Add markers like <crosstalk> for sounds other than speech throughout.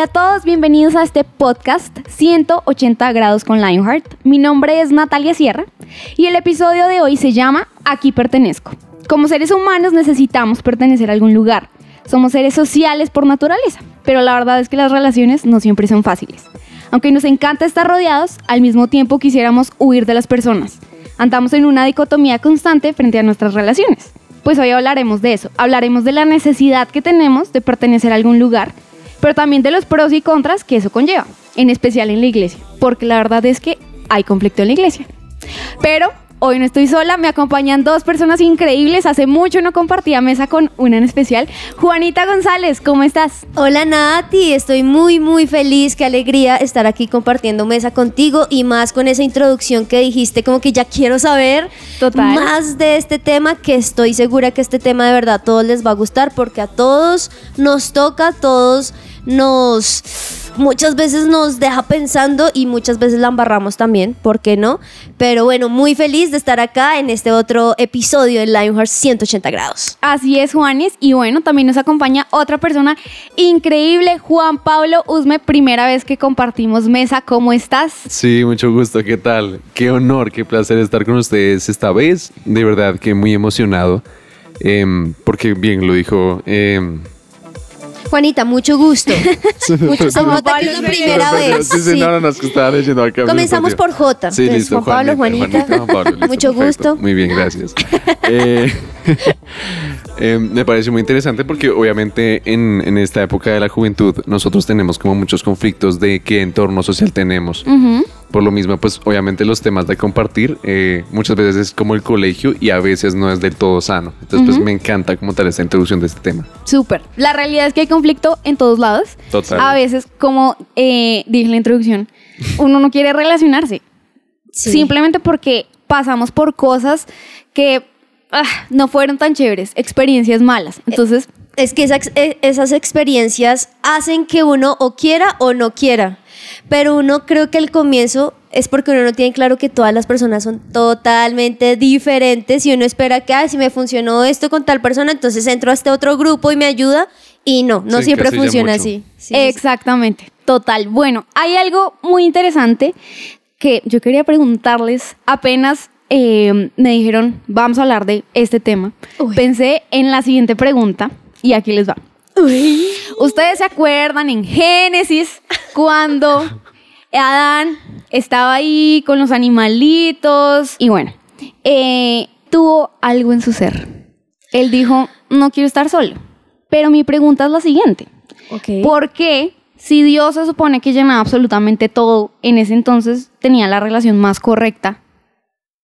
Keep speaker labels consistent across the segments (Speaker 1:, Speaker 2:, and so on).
Speaker 1: Hola a todos, bienvenidos a este podcast 180 grados con Lionheart. Mi nombre es Natalia Sierra y el episodio de hoy se llama Aquí pertenezco. Como seres humanos necesitamos pertenecer a algún lugar. Somos seres sociales por naturaleza, pero la verdad es que las relaciones no siempre son fáciles. Aunque nos encanta estar rodeados, al mismo tiempo quisiéramos huir de las personas. Andamos en una dicotomía constante frente a nuestras relaciones. Pues hoy hablaremos de eso, hablaremos de la necesidad que tenemos de pertenecer a algún lugar, pero también de los pros y contras que eso conlleva, en especial en la iglesia, porque la verdad es que hay conflicto en la iglesia. Pero Hoy no estoy sola, me acompañan dos personas increíbles. Hace mucho no compartía mesa con una en especial. Juanita González, ¿cómo estás?
Speaker 2: Hola Nati, estoy muy muy feliz, qué alegría estar aquí compartiendo mesa contigo y más con esa introducción que dijiste, como que ya quiero saber más de este tema, que estoy segura que este tema de verdad a todos les va a gustar porque a todos nos toca, a todos nos muchas veces nos deja pensando y muchas veces la embarramos también, ¿por qué no? Pero bueno, muy feliz de estar acá en este otro episodio de Lionheart 180 grados.
Speaker 1: Así es, Juanes, y bueno, también nos acompaña otra persona increíble, Juan Pablo Usme, primera vez que compartimos mesa, ¿cómo estás?
Speaker 3: Sí, mucho gusto, ¿qué tal? Qué honor, qué placer estar con ustedes esta vez, de verdad que muy emocionado, em, porque bien lo dijo... Em,
Speaker 2: Juanita, mucho gusto. <laughs> mucho gusto. que es la primera vez.
Speaker 3: Sí, sí, no, no, es que estaba leyendo acá.
Speaker 2: Comenzamos por J.
Speaker 3: Sí, listo.
Speaker 2: Juan Pablo, Juanita.
Speaker 3: Juan Pablo,
Speaker 2: mucho gusto.
Speaker 3: Muy bien, gracias. eh, <laughs> eh, me parece muy interesante porque obviamente en, en, esta época de la juventud nosotros tenemos como muchos conflictos de qué entorno social tenemos. Por lo mismo, pues obviamente los temas de compartir eh, muchas veces es como el colegio y a veces no es del todo sano. Entonces, pues me encanta como tal esta introducción de este tema.
Speaker 1: Súper. La realidad es que hay conflicto en todos lados.
Speaker 3: Total.
Speaker 1: A veces, como eh, dije en la introducción, uno no quiere relacionarse. Sí. Simplemente porque pasamos por cosas que ah, no fueron tan chéveres, experiencias malas. Entonces...
Speaker 2: Es que esas, esas experiencias hacen que uno o quiera o no quiera. Pero uno creo que el comienzo es porque uno no tiene claro que todas las personas son totalmente diferentes y uno espera que, ah, si me funcionó esto con tal persona, entonces entro a este otro grupo y me ayuda. Y no, no
Speaker 3: Sí,
Speaker 2: siempre funciona
Speaker 3: mucho.
Speaker 2: así. Sí,
Speaker 1: Exactamente, total. Bueno, hay algo muy interesante que yo quería preguntarles. Apenas eh, me dijeron, vamos a hablar de este tema.
Speaker 2: Uy.
Speaker 1: Pensé en la siguiente pregunta y aquí les va. ¿Ustedes se acuerdan en Génesis cuando <laughs> Adán estaba ahí con los animalitos y bueno, eh, tuvo algo en su ser? Él dijo, no quiero estar solo. Pero mi pregunta es la siguiente. ¿Por qué, si Dios se supone que llenaba absolutamente todo, en ese entonces tenía la relación más correcta,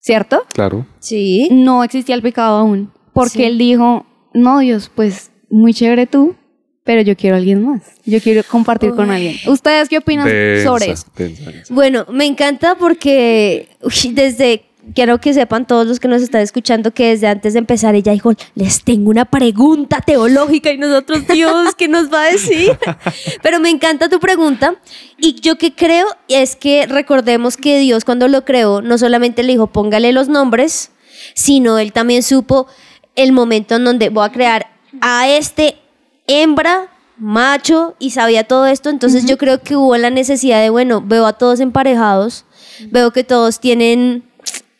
Speaker 1: ¿cierto?
Speaker 3: Claro.
Speaker 2: Sí.
Speaker 1: No existía el pecado aún. Porque
Speaker 2: Sí.
Speaker 1: él dijo, no, Dios, pues muy chévere tú, pero yo quiero a alguien más. Yo quiero compartir con alguien. ¿Ustedes qué opinan sobre eso?
Speaker 3: Densa, densa, densa.
Speaker 2: Bueno, me encanta porque uy, desde, quiero que sepan todos los que nos están escuchando que desde antes de empezar ella dijo, les tengo una pregunta teológica y nosotros, Dios, ¿qué nos va a decir? <laughs> Pero me encanta tu pregunta y yo que creo es que recordemos que Dios cuando lo creó no solamente le dijo póngale los nombres, sino él también supo el momento en donde voy a crear a este hembra, macho y sabía todo esto, entonces yo creo que hubo la necesidad de, bueno, veo a todos emparejados, veo que todos tienen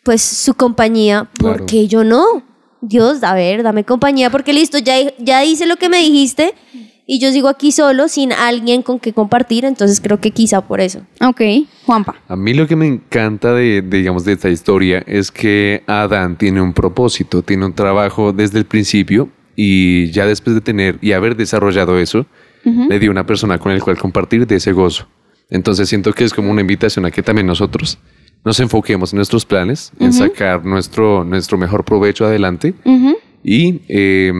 Speaker 2: pues su compañía, ¿por
Speaker 3: Claro.
Speaker 2: qué yo no? Dios, a ver, dame compañía porque listo, ya, ya hice lo que me dijiste y yo sigo aquí solo sin alguien con que compartir, entonces creo que quizá por eso.
Speaker 1: Ok, Juanpa.
Speaker 3: A mí lo que me encanta de, de, digamos, de esta historia es que Adán tiene un propósito, tiene un trabajo desde el principio y ya después de tener y haber desarrollado eso, le dio una persona con el cual compartir de ese gozo. Entonces siento que es como una invitación a que también nosotros nos enfoquemos en nuestros planes, en sacar nuestro, nuestro mejor provecho adelante Y eh,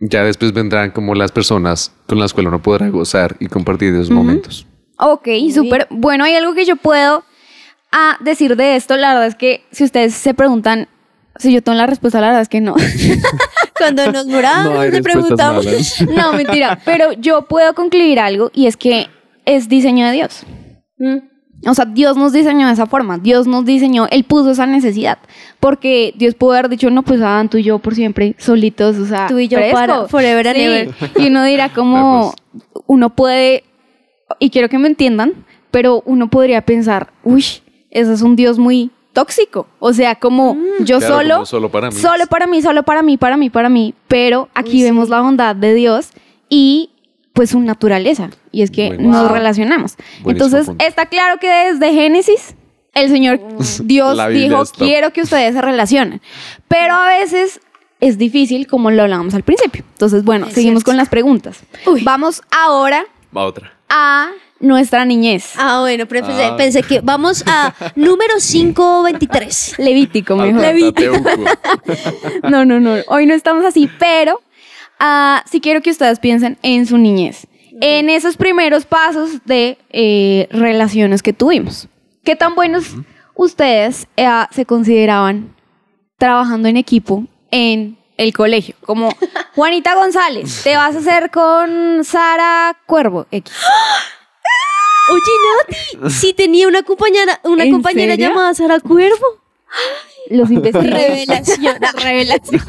Speaker 3: ya después vendrán como las personas con las cuales uno podrá gozar y compartir esos momentos.
Speaker 1: Ok, súper. Bueno, hay algo que yo puedo ah, decir de esto. La verdad es que si ustedes se preguntan si yo tengo la respuesta, la verdad es que no. <laughs>
Speaker 2: Cuando nos muramos,
Speaker 3: No
Speaker 2: preguntamos.
Speaker 3: malas. <laughs>
Speaker 1: no, mentira. Pero yo puedo concluir algo y es que es diseño de Dios.
Speaker 2: Mm.
Speaker 1: O sea, Dios nos diseñó de esa forma. Dios nos diseñó, Él puso esa necesidad. Porque Dios pudo haber dicho, no, pues Adán, tú y yo por siempre, solitos, o sea,
Speaker 2: Tú y yo
Speaker 1: fresco.
Speaker 2: para forever and
Speaker 1: Sí.
Speaker 2: ever.
Speaker 1: Y uno dirá <laughs> como, uno puede, y quiero que me entiendan, pero uno podría pensar, uy, ese es un Dios muy tóxico. O sea, como yo
Speaker 3: Claro,
Speaker 1: solo,
Speaker 3: como solo para mí.
Speaker 1: solo para mí, solo para mí, para mí, para mí. Pero aquí
Speaker 2: Uy, sí.
Speaker 1: vemos la bondad de Dios y pues su naturaleza. Y es que
Speaker 3: Buenísimo.
Speaker 1: nos relacionamos.
Speaker 3: Buenísimo
Speaker 1: Entonces,
Speaker 3: punto.
Speaker 1: está claro que desde Génesis, el Señor <laughs> Dios
Speaker 3: La Biblia
Speaker 1: dijo, quiero que ustedes se relacionen. Pero a veces es difícil, como lo hablábamos al principio. Entonces, bueno,
Speaker 2: Es
Speaker 1: seguimos
Speaker 2: cierto.
Speaker 1: con las preguntas.
Speaker 2: Uy.
Speaker 1: Vamos ahora
Speaker 3: otra.
Speaker 1: a nuestra niñez.
Speaker 2: Ah, bueno, pero pensé,
Speaker 3: Ah.
Speaker 2: pensé que vamos a número 523.
Speaker 1: Levítico, mejor.
Speaker 3: Pentateuco. <laughs>
Speaker 1: No, no, no. Hoy no estamos así, pero ah, sí quiero que ustedes piensen en su niñez. En esos primeros pasos de eh, relaciones que tuvimos. ¿Qué tan buenos ustedes eh, se consideraban trabajando en equipo en el colegio? Como <laughs> Juanita González, te vas a hacer con Sara Cuervo X. <gasps>
Speaker 2: Oye, Nati, sí tenía una compañera, una
Speaker 1: ¿En
Speaker 2: compañera
Speaker 1: serio?
Speaker 2: llamada Sara Cuervo. <gasps>
Speaker 1: Los investigué.
Speaker 2: Revelación. <laughs>
Speaker 1: Revelación.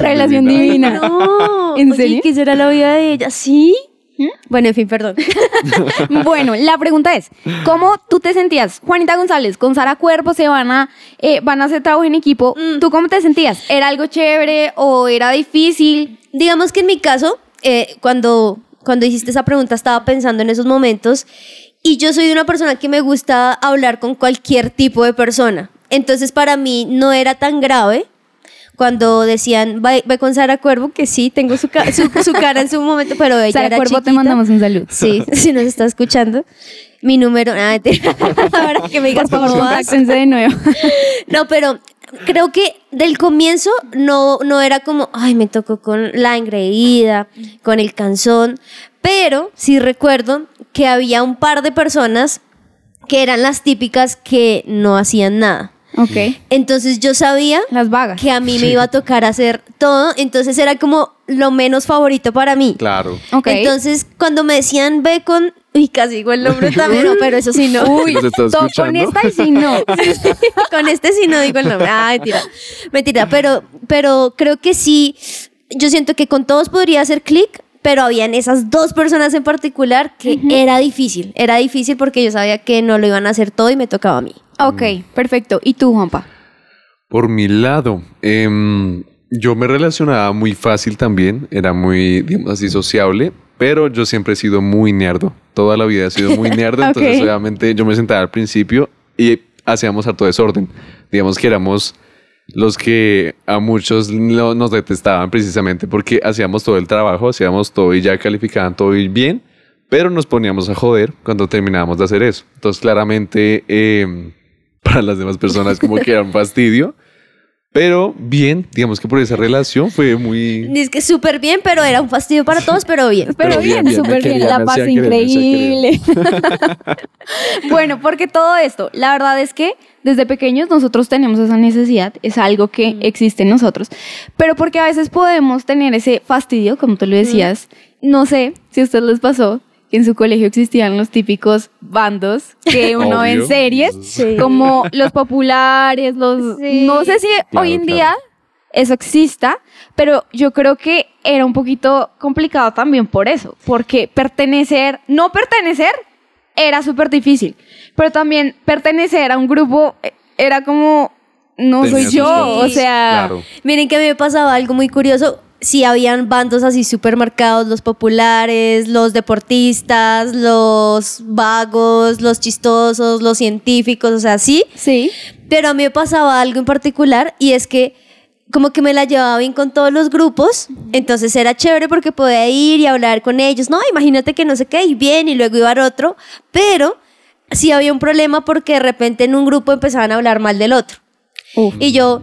Speaker 3: Relación divina.
Speaker 1: divina.
Speaker 2: No.
Speaker 1: ¿En
Speaker 2: oye,
Speaker 1: serio?
Speaker 2: ¿Qué será la vida de ella? ¿Sí? Bueno, en fin, perdón. <laughs>
Speaker 1: Bueno, la pregunta es, ¿cómo tú te sentías? Juanita González, con Sara Cuervo se van a, eh, van a hacer trabajo en equipo.
Speaker 2: Mm.
Speaker 1: ¿Tú cómo te sentías? ¿Era algo chévere o era difícil?
Speaker 2: Digamos que en mi caso, eh, cuando, cuando hiciste esa pregunta, estaba pensando en esos momentos y yo soy una persona que me gusta hablar con cualquier tipo de persona. Entonces, para mí no era tan grave cuando decían, ve, ve con Sara Cuervo, que sí, tengo su, ca- su, su cara en su momento, pero ella
Speaker 1: Sara
Speaker 2: era
Speaker 1: Cuervo, te mandamos un saludo.
Speaker 2: Sí, <laughs> si nos está escuchando. Mi número, nada, mentira. <laughs> ahora que me digas
Speaker 1: Por favor,
Speaker 2: cómo vas.
Speaker 1: contáctense de nuevo. <laughs>
Speaker 2: No, pero creo que del comienzo no, no era como, ay, me tocó con la engreída, con el canzón, pero sí recuerdo que había un par de personas que eran las típicas que no hacían nada.
Speaker 1: Ok.
Speaker 2: Entonces yo sabía
Speaker 1: Las vagas.
Speaker 2: que a mí me iba a tocar hacer todo, entonces era como lo menos favorito para mí.
Speaker 3: Claro.
Speaker 1: Ok.
Speaker 2: Entonces, cuando me decían ve con. Uy, casi digo el nombre <laughs> también, no, pero eso sí no.
Speaker 1: Uy,
Speaker 3: ¿Nos estás
Speaker 1: to- con
Speaker 3: escuchando?
Speaker 1: esta y sí no. <laughs>
Speaker 2: con este sí no digo el nombre. Ah, mentira. Mentira, pero, pero creo que sí. Yo siento que con todos podría hacer clic, pero habían esas dos personas en particular que era difícil. Era difícil porque yo sabía que no lo iban a hacer todo y me tocaba a mí.
Speaker 1: Ok, perfecto. ¿Y tú, Juanpa?
Speaker 3: Por mi lado, em, yo me relacionaba muy fácil también, era muy, digamos así, sociable, pero yo siempre he sido muy nerdo. Toda la vida he sido muy <laughs> nerdo, entonces obviamente yo me sentaba al principio y hacíamos harto desorden. Digamos que éramos los que a muchos nos detestaban precisamente porque hacíamos todo el trabajo, hacíamos todo y ya calificaban todo y bien, pero nos poníamos a joder cuando terminábamos de hacer eso. Entonces claramente em, para las demás personas como que era un <laughs> fastidio, pero bien, digamos que por esa relación fue muy...
Speaker 2: Es que súper bien, pero era un fastidio para todos, pero bien.
Speaker 1: Pero,
Speaker 3: Pero
Speaker 1: bien,
Speaker 3: bien, bien,
Speaker 1: súper bien,
Speaker 3: quería,
Speaker 1: la paz increíble. <laughs> bueno, porque todo esto, la verdad es que desde pequeños nosotros tenemos esa necesidad, es algo que existe en nosotros, pero porque a veces podemos tener ese fastidio, como tú lo decías, no sé si a ustedes les pasó en su colegio existían los típicos bandos que <laughs> uno ve en series,
Speaker 2: Sí.
Speaker 1: como los populares, los...
Speaker 2: Sí.
Speaker 1: No sé si
Speaker 3: Claro,
Speaker 1: hoy en
Speaker 3: claro.
Speaker 1: día eso exista, pero yo creo que era un poquito complicado también por eso, porque pertenecer, no pertenecer, era súper difícil, pero también pertenecer a un grupo eh, era como, no
Speaker 3: Tenía
Speaker 1: soy yo, o sea,
Speaker 3: Claro.
Speaker 2: Miren que a mí me pasaba algo muy curioso. Sí, habían bandos así súper marcados, los populares, los deportistas, los vagos, los chistosos, los científicos, o sea, sí.
Speaker 1: sí,
Speaker 2: Pero a mí me pasaba algo en particular y es que como que me la llevaba bien con todos los grupos, entonces era chévere porque podía ir y hablar con ellos. No, imagínate que no sé qué, y bien, y luego iba al otro, pero sí había un problema porque de repente en un grupo empezaban a hablar mal del otro.
Speaker 1: Uf.
Speaker 2: Y yo,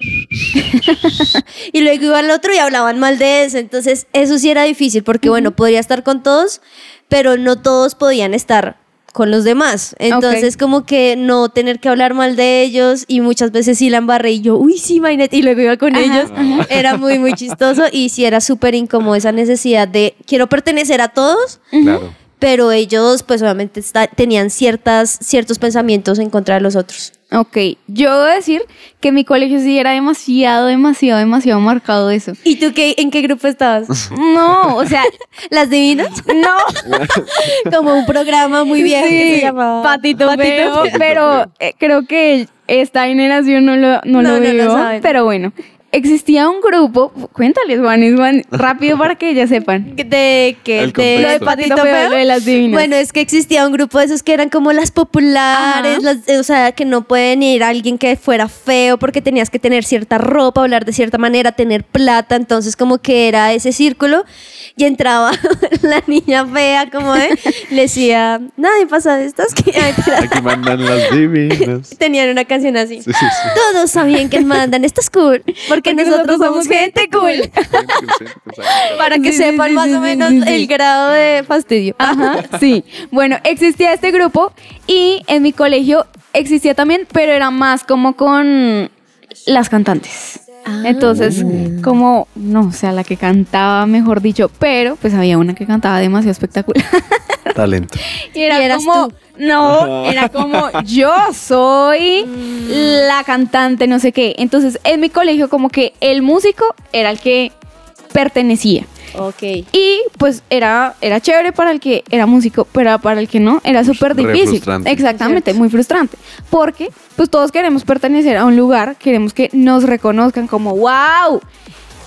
Speaker 2: <laughs> y luego iba al otro y hablaban mal de ese. Entonces, eso sí era difícil porque, bueno, podría estar con todos, pero no todos podían estar con los demás. Entonces, como que no tener que hablar mal de ellos y muchas veces sí la embarré y yo, uy, sí, imagínate, y luego iba con ellos. <laughs> Era muy, muy chistoso y sí era súper incómodo esa necesidad de quiero pertenecer a todos.
Speaker 3: Claro.
Speaker 2: Pero ellos, pues obviamente está- tenían ciertas, ciertos pensamientos en contra de los otros.
Speaker 1: Ok, yo debo decir que mi colegio sí era demasiado, demasiado, demasiado marcado eso.
Speaker 2: ¿Y tú qué, en qué grupo estabas? <laughs>
Speaker 1: No, o sea, <laughs>
Speaker 2: ¿Las divinas?
Speaker 1: no. <laughs>
Speaker 2: Como un programa muy viejo que se
Speaker 1: Sí,
Speaker 2: llamaba
Speaker 1: Patito,
Speaker 2: Patito
Speaker 1: Feo,
Speaker 2: Feo.
Speaker 1: pero eh, creo que esta generación no lo, no
Speaker 2: No,
Speaker 1: lo
Speaker 2: no lo
Speaker 1: vio, pero bueno. Existía un grupo, cuéntales Juan, Juan, rápido para que ellas sepan. <laughs>
Speaker 2: ¿De qué?
Speaker 3: El
Speaker 2: ¿De
Speaker 1: Lo de. Patito Feo, lo de las divinas.
Speaker 2: Bueno, es que existía un grupo de esos que eran como las populares, las- eh, o sea, que no pueden ir a alguien que fuera feo porque tenías que tener cierta ropa, hablar de cierta manera, tener plata, entonces como que era ese círculo y entraba <laughs> la niña fea como de, le decía, nadie pasa de estas que. <laughs>
Speaker 3: Aquí mandan las divinas.
Speaker 2: tenían una canción así.
Speaker 3: Sí, sí, sí.
Speaker 2: Todos sabían que mandan, esto es cool, porque,
Speaker 1: Porque
Speaker 2: nosotros, somos gente cool. Para que
Speaker 1: Sí,
Speaker 2: sepan
Speaker 1: sí,
Speaker 2: más
Speaker 1: sí,
Speaker 2: o menos el grado de fastidio.
Speaker 1: Ajá, <laughs> sí. Bueno, existía este grupo y en mi colegio existía también, pero era más como con las cantantes. Entonces, como, no, o sea, la que cantaba, mejor dicho, pero pues había una que cantaba demasiado espectacular. <laughs>
Speaker 3: Talento.
Speaker 1: Y era
Speaker 2: Y eras
Speaker 1: como,
Speaker 2: tú.
Speaker 1: no, <laughs> era como, yo soy la cantante, no sé qué. Entonces, en mi colegio, como que el músico era el que pertenecía.
Speaker 2: Ok.
Speaker 1: Y pues era, era chévere para el que era músico, pero para el que no, era súper difícil.
Speaker 3: frustrante.
Speaker 1: Exactamente,
Speaker 2: Cierto.
Speaker 1: muy frustrante. Porque pues todos queremos pertenecer a un lugar, queremos que nos reconozcan como, wow,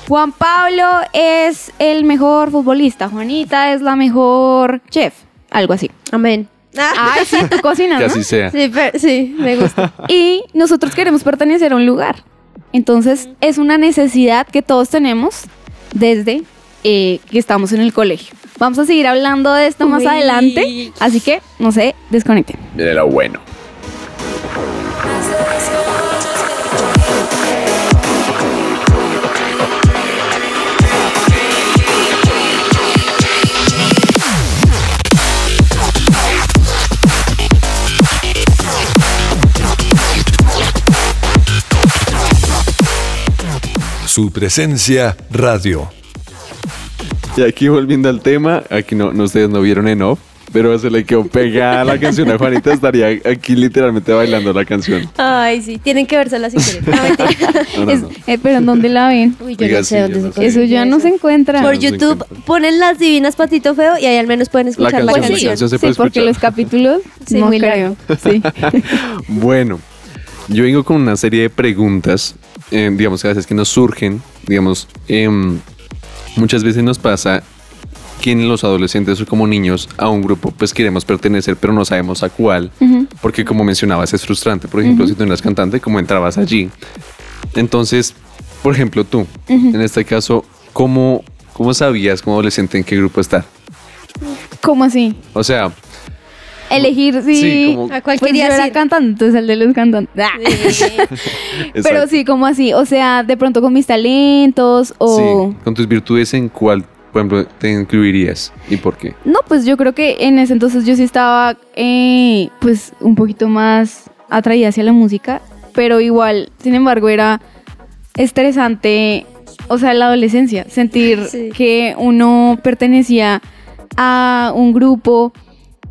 Speaker 1: Juan Pablo es el mejor futbolista, Juanita es la mejor chef, algo así.
Speaker 2: Amén.
Speaker 1: Ay, sí, tú cocinas, <laughs>
Speaker 3: Que
Speaker 1: ¿no?
Speaker 3: así sea.
Speaker 2: Sí, pero- sí, me gusta.
Speaker 1: Y nosotros queremos pertenecer a un lugar. Entonces, es una necesidad que todos tenemos desde eh, que estamos en el colegio. Vamos a seguir hablando de esto más adelante, así que no sé, desconecten.
Speaker 3: Mire lo bueno.
Speaker 4: Su presencia radio.
Speaker 3: Y aquí volviendo al tema, aquí no, no ustedes no vieron en off, pero se le quedó pegada la canción a Juanita, estaría aquí literalmente bailando la canción.
Speaker 2: Ay, sí, tienen que vérsela si quieren. No, mentira. <laughs>
Speaker 3: No, no,
Speaker 1: Es-
Speaker 3: no.
Speaker 1: eh, pero ¿en dónde la ven?
Speaker 2: Uy, yo
Speaker 3: Oiga,
Speaker 2: no sé
Speaker 3: sí,
Speaker 2: dónde se consigue
Speaker 1: Eso ya no se encuentra.
Speaker 2: Por YouTube
Speaker 3: encuentra.
Speaker 2: ponen las divinas Patito Feo y ahí al menos pueden escuchar la,
Speaker 3: canción, la
Speaker 2: canción.
Speaker 3: canción se
Speaker 1: sí,
Speaker 3: puede
Speaker 1: porque
Speaker 3: escuchar.
Speaker 1: los capítulos <laughs>
Speaker 2: Sí,
Speaker 1: no
Speaker 2: muy
Speaker 1: creo. Sí. <laughs>
Speaker 3: Bueno, yo vengo con una serie de preguntas, eh, digamos que a veces que nos surgen, digamos, em, muchas veces nos pasa que en los adolescentes o como niños a un grupo pues queremos pertenecer pero no sabemos a cuál, porque como mencionabas es frustrante, por ejemplo, si tú eras cantante, ¿cómo entrabas allí? Entonces, por ejemplo, tú, en este caso, ¿cómo, ¿cómo sabías como adolescente en qué grupo estar?
Speaker 1: ¿Cómo así?
Speaker 3: O sea,
Speaker 1: Elegir si...
Speaker 3: Sí, como-
Speaker 2: ¿A cuál
Speaker 1: Pues yo
Speaker 2: querías
Speaker 1: era cantante, entonces el de los cantantes. Ah. <laughs> Pero sí, como así, o sea, de pronto con mis talentos o...
Speaker 3: Sí, con tus virtudes, ¿en cuál, por ejemplo, te incluirías y por qué?
Speaker 1: No, pues yo creo que en ese entonces yo sí estaba eh, pues un poquito más atraída hacia la música, pero igual, sin embargo, era estresante, o sea, la adolescencia, sentir
Speaker 2: Sí.
Speaker 1: que uno pertenecía a un grupo.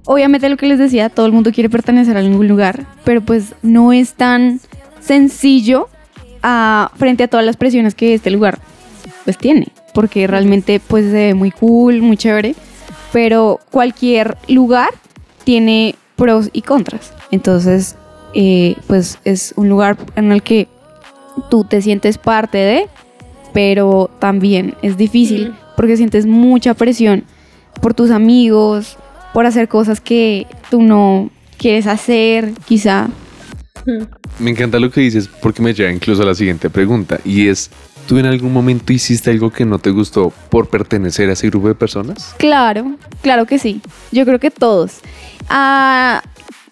Speaker 1: Obviamente lo que les decía, todo el mundo quiere pertenecer a algún lugar, pero pues no es tan sencillo a- frente a todas las presiones que este lugar pues tiene, porque realmente pues se ve muy cool, muy chévere, pero cualquier lugar tiene pros y contras. Entonces, eh, pues es un lugar en el que tú te sientes parte de, pero también es difícil porque sientes mucha presión por tus amigos, por hacer cosas que tú no quieres hacer, quizá.
Speaker 3: Me encanta lo que dices porque me lleva incluso a la siguiente pregunta y es, ¿tú en algún momento hiciste algo que no te gustó por pertenecer a ese grupo de personas?
Speaker 1: Claro, claro que sí. Yo creo que todos. Ah,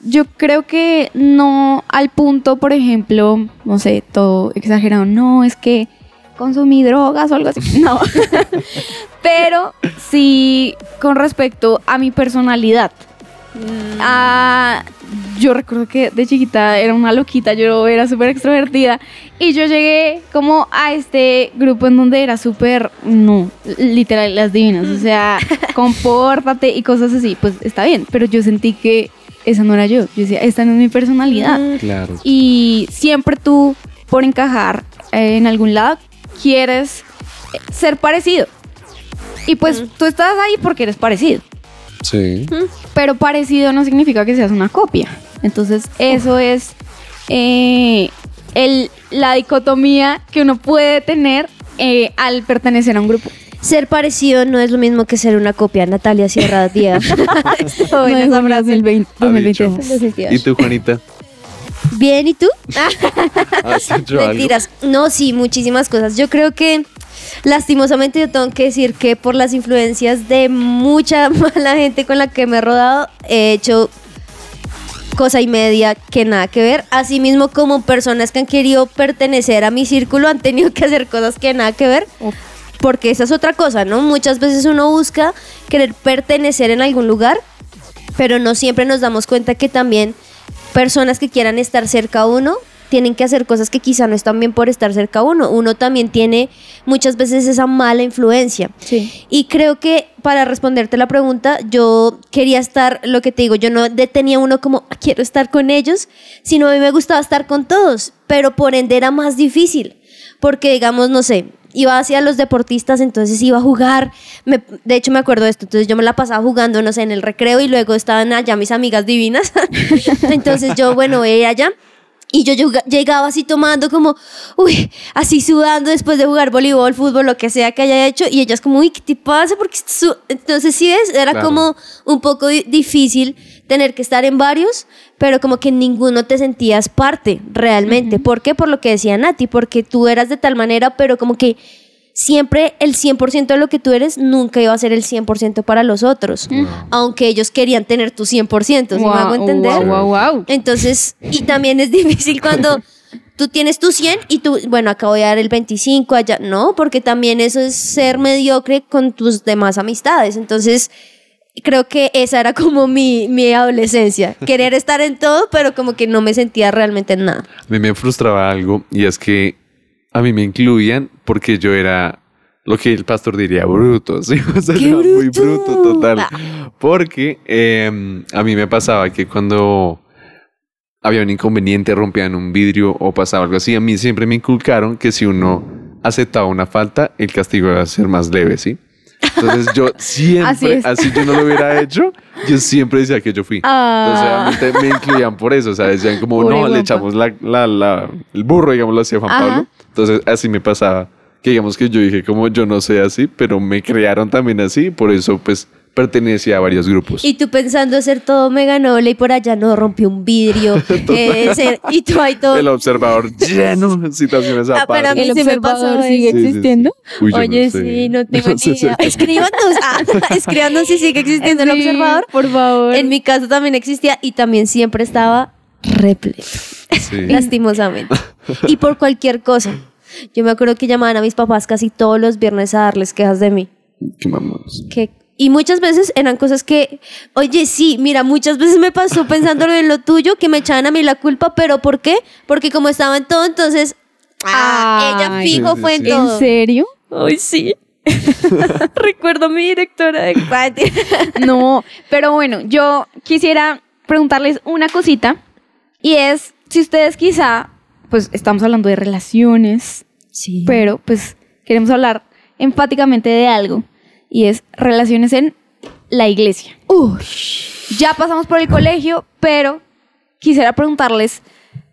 Speaker 1: yo creo que no al punto, por ejemplo, no sé, todo exagerado, no, es que consumí drogas o algo así. <laughs> No. <laughs> Pero sí con respecto a mi personalidad. Ah, yo recuerdo que de chiquita era una loquita, yo era súper extrovertida y yo llegué como a este grupo en donde era súper, no, literal, las divinas, o sea, <laughs> compórtate y cosas así, pues está bien, pero yo sentí que esa no era yo, yo decía, esta no es mi personalidad.
Speaker 3: Claro.
Speaker 1: Y siempre tú, por encajar eh, en algún lado, quieres eh, ser parecido. Y pues tú estás ahí porque eres parecido.
Speaker 3: Sí.
Speaker 1: Pero parecido no significa que seas una copia. Entonces, eso es eh, el, la dicotomía que uno puede tener eh, al pertenecer a un grupo.
Speaker 2: Ser parecido no es lo mismo que ser una copia. Natalia Sierra Díaz. <laughs> <laughs>
Speaker 1: No es 2020,
Speaker 3: Ha dicho.
Speaker 1: 2022.
Speaker 3: ¿Y tú, Juanita?
Speaker 2: Bien, ¿y tú? <laughs> Mentiras. No, sí, muchísimas cosas. Yo creo que lastimosamente yo tengo que decir que por las influencias de mucha <laughs> mala gente con la que me he rodado, he hecho cosa y media que nada que ver. Asimismo, como personas que han querido pertenecer a mi círculo han tenido que hacer cosas que nada que ver.
Speaker 1: Uf.
Speaker 2: Porque esa es otra cosa, ¿no? Muchas veces uno busca querer pertenecer en algún lugar, pero no siempre nos damos cuenta que también personas que quieran estar cerca a uno tienen que hacer cosas que quizá no están bien por estar cerca a uno. Uno también tiene muchas veces esa mala influencia.
Speaker 1: Sí.
Speaker 2: Y creo que para responderte la pregunta, yo quería estar, lo que te digo, yo no detenía uno como "Ah, quiero estar con ellos, sino a mí me gustaba estar con todos, pero por ende era más difícil, porque digamos, no sé, iba hacia los deportistas, entonces iba a jugar, me- de hecho me acuerdo de esto, entonces yo me la pasaba jugando, no sé, en el recreo y luego estaban allá mis amigas divinas, <laughs> entonces yo, bueno, era allá. Y yo llega- llegaba así tomando como, uy, así sudando después de jugar voleibol, fútbol, lo que sea que haya hecho. Y ellas como, uy, ¿qué te pasa? Porque su-". Entonces, sí ves, era
Speaker 3: Claro.
Speaker 2: como un poco di- difícil tener que estar en varios, pero como que en ninguno te sentías parte realmente. ¿Por qué? Por lo que decía Nati, porque tú eras de tal manera, pero como que siempre el 100% de lo que tú eres nunca iba a ser el 100% para los otros. Aunque ellos querían tener tu 100%, ¿sí me hago entender?
Speaker 1: Wow, wow, wow.
Speaker 2: Entonces, y también es <laughs> difícil cuando tú tienes tu 100 y tú, bueno, acá voy a dar el 25 allá. No, porque también eso es ser mediocre con tus demás amistades. Entonces, creo que esa era como mi, mi adolescencia. <laughs> Querer estar en todo, pero como que no me sentía realmente en nada.
Speaker 3: A mí me frustraba algo y es que a mí me incluían porque yo era lo que el pastor diría bruto, <laughs> ¿sí? O sea,
Speaker 2: ¡Qué
Speaker 3: era muy
Speaker 2: bruto!
Speaker 3: total.
Speaker 2: Ah.
Speaker 3: Porque eh, a mí me pasaba que cuando había un inconveniente, rompían un vidrio o pasaba algo así, a mí siempre me inculcaron que si uno aceptaba una falta, el castigo iba a ser más leve, ¿sí? Entonces yo <laughs>
Speaker 1: Así
Speaker 3: siempre,
Speaker 1: es.
Speaker 3: así, yo no lo hubiera hecho, yo siempre decía que yo fui.
Speaker 1: Ah.
Speaker 3: Entonces obviamente me incluían por eso, o sea, decían como,
Speaker 1: Pobre
Speaker 3: no, le echamos la, la, la- el burro, digámoslo así, a Juan
Speaker 1: Ajá.
Speaker 3: Pablo. Entonces así me pasaba, que digamos que yo dije como yo no sé así, pero me crearon también así, por eso pues pertenecía a varios grupos.
Speaker 2: Y tú pensando ser todo mega noble y por allá no rompió un vidrio. <laughs> eh, ser- y tú ahí todo.
Speaker 3: El observador lleno de situaciones
Speaker 2: Ah, pero a
Speaker 3: aparte.
Speaker 2: mí
Speaker 1: ¿El
Speaker 2: sí me pasó
Speaker 1: observador sigue
Speaker 3: Sí, sí, sí.
Speaker 1: existiendo?
Speaker 3: Uy,
Speaker 2: Oye,
Speaker 3: no sé.
Speaker 2: sí, no tengo <laughs>
Speaker 3: No
Speaker 2: ni idea. Escríbanos, ah, <laughs> escríbanos si sigue existiendo el
Speaker 1: Sí,
Speaker 2: observador.
Speaker 1: Por favor.
Speaker 2: En mi caso también existía y también siempre estaba repleto,
Speaker 3: Sí.
Speaker 2: lastimosamente. Y por cualquier cosa. Yo me acuerdo que llamaban a mis papás casi todos los viernes a darles quejas de mí.
Speaker 3: Qué mamones.
Speaker 2: Que, y muchas veces eran cosas que, oye, sí, mira, muchas veces me pasó pensándolo en lo tuyo, que me echaban a mí la culpa, pero ¿por qué? Porque como estaba en todo, entonces, ah, ella fijo
Speaker 3: Sí, sí,
Speaker 2: fue en todo.
Speaker 1: ¿En serio?
Speaker 2: Ay, sí. <laughs> Recuerdo a mi directora de <laughs>
Speaker 1: No, pero bueno, yo quisiera preguntarles una cosita y es si ustedes quizá, pues estamos hablando de relaciones,
Speaker 2: Sí.
Speaker 1: pero pues queremos hablar enfáticamente de algo y es relaciones en la iglesia. Ya pasamos por el colegio, pero quisiera preguntarles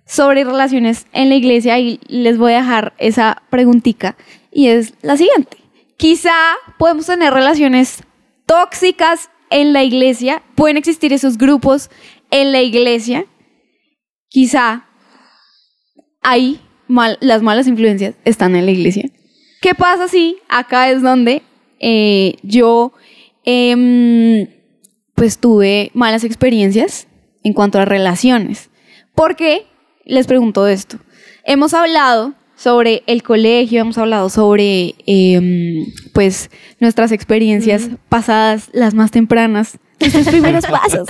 Speaker 1: sobre relaciones en la iglesia y les voy a dejar esa preguntica y es la siguiente. Quizá podemos tener relaciones tóxicas en la iglesia, pueden existir esos grupos en la iglesia. Quizá ahí mal- las malas influencias están en la iglesia. ¿Qué pasa si acá es donde eh, yo em, pues tuve malas experiencias en cuanto a relaciones. ¿Por qué les pregunto esto? Hemos hablado sobre el colegio, hemos hablado sobre em, pues nuestras experiencias pasadas, las más tempranas, nuestros <laughs> primeros pasos.